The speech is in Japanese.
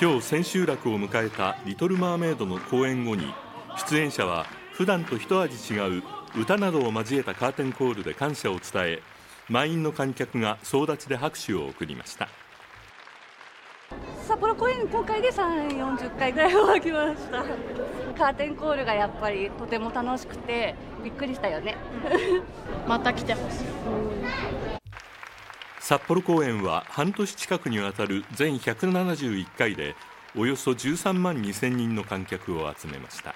今日千秋楽を迎えた「リトル・マーメイド」の公演後に出演者は普段と一味違う歌などを交えたカーテンコールで感謝を伝え満員の観客が総立ちで拍手を送りました。札幌公演公開で3、40回ぐらいは来ました。カーテンコールがやっぱりとても楽しくてびっくりしたよね、また来てほしい、札幌公演は半年近くにわたる全171回でおよそ13万2000人の観客を集めました。